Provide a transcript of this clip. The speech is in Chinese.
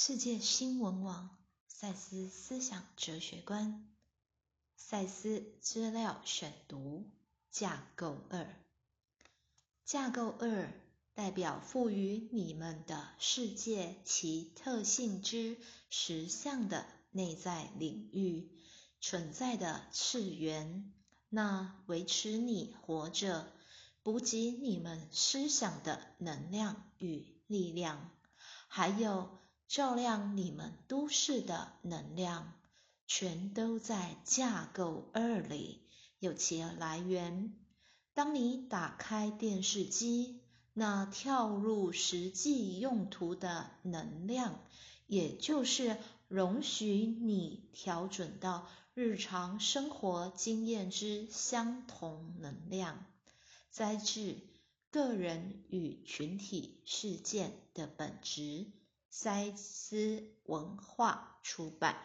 世界新闻网赛斯思想哲学观赛斯资料选读架构二架构二代表赋予你们的世界其特性之实相的内在领域存在的次元，那维持你活着、补给你们思想的能量与力量，还有。照亮你们都市的能量，全都在架构二里有其来源。当你打开电视机，那跳入实际用途的能量，也就是容许你调整到日常生活经验之相同能量，摘自个人与群体事件的本质。塞斯文化出版。